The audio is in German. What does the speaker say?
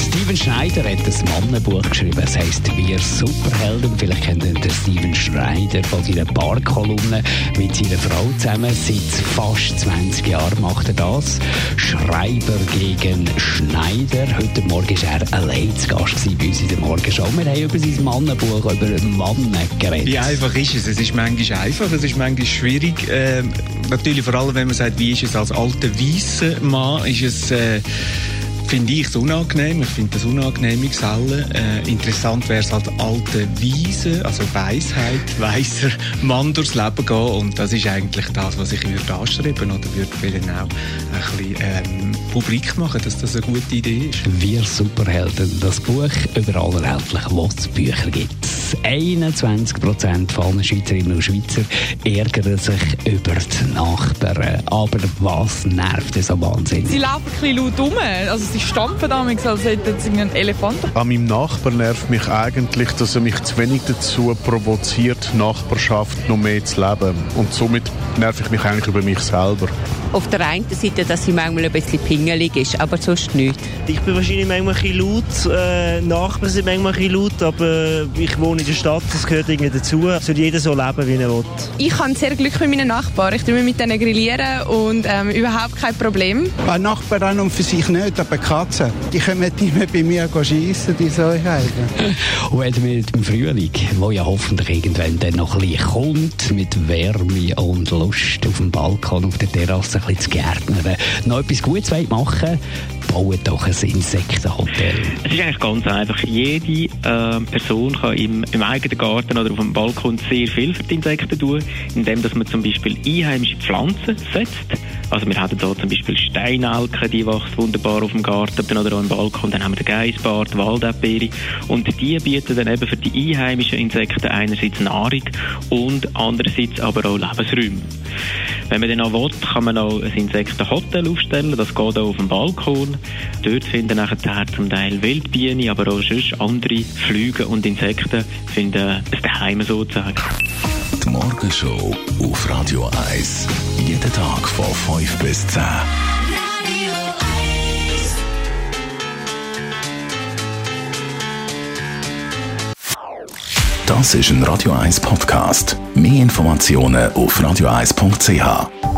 Steven Schneider hat ein Mannenbuch geschrieben. Es heisst Wir Superhelden. Vielleicht kennt ihr den Steven Schneider von seiner Barkolumne mit seiner Frau zusammen. Seit fast 20 Jahren macht er das. Schreiber gegen Schneider. Heute Morgen war er allein zu Gast bei uns in der Morgenshow. Wir haben über sein Mannenbuch, über Mannen geredet. Wie einfach ist es? Es ist manchmal einfach, es ist manchmal schwierig. Äh, natürlich vor allem, wenn man sagt, wie ist es als alter weißer Mann, ist es... Äh, finde ich es unangenehm. Ich finde das unangenehme Gesellen. Äh, interessant wäre es als alte Weise, also Weisheit, weiser Mann durchs Leben gehen. Und das ist eigentlich das, was ich würde anstreben oder würde vielen auch ein bisschen ähm, publik machen, dass das eine gute Idee ist. Wir Superhelden, das Buch überall erhältlich, wo es Bücher gibt. 21 Prozent von Schweizerinnen und Schweizer ärgern sich über die Nachbarn. Aber was nervt es so wahnsinnig? Sie laufen ein bisschen laut rum. Also sie stampfen damals, als hätten sie einen Elefant. An meinem Nachbar nervt mich eigentlich, dass er mich zu wenig dazu provoziert, Nachbarschaft noch mehr zu leben. Und somit nerv ich mich eigentlich über mich selber. Auf der einen Seite, dass sie manchmal ein bisschen pingelig ist, aber sonst nicht. Ich bin wahrscheinlich manchmal ein bisschen laut, äh, Nachbarn sind manchmal ein bisschen laut, aber ich wohne in der Stadt, das gehört irgendwie dazu. Es soll jeder so leben, wie er will. Ich habe sehr Glück mit meinen Nachbarn. Ich tue mit denen grillieren und ähm, überhaupt kein Problem. Ein Nachbar an und für sich nicht, aber Katzen, die kommen nicht mehr bei mir schiessen, die Säuheiten. und wenn mit dem Frühling, wo ja hoffentlich irgendwann dann noch ein bisschen kommt, mit Wärme und Lust auf dem Balkon, auf der Terrasse, ein bisschen zu gärtnern, noch etwas Gutes machen baut doch ein Insektenhotel. Es ist eigentlich ganz einfach. Jede äh, Person kann im, im, eigenen Garten oder auf dem Balkon sehr viel für die Insekten tun, indem dass man zum Beispiel einheimische Pflanzen setzt. Also wir haben hier zum Beispiel Steinelke, die wächst wunderbar auf dem Garten oder auch im Balkon. Dann haben wir den Geissbart, Waldäpbeere und die bieten dann eben für die einheimischen Insekten einerseits Nahrung und andererseits aber auch Lebensräume. Wenn man dann auch will, kann man auch ein Insektenhotel aufstellen. Das geht auch auf dem Balkon. Dort finden nachher zum Teil Wildbienen, aber auch sonst andere Flüge und Insekten finden ein Daheim sozusagen. Die Morgenshow auf Radio 1. Jeden Tag von 5 bis 10. Das ist ein Radio 1 Podcast. Mehr Informationen auf radio1.ch.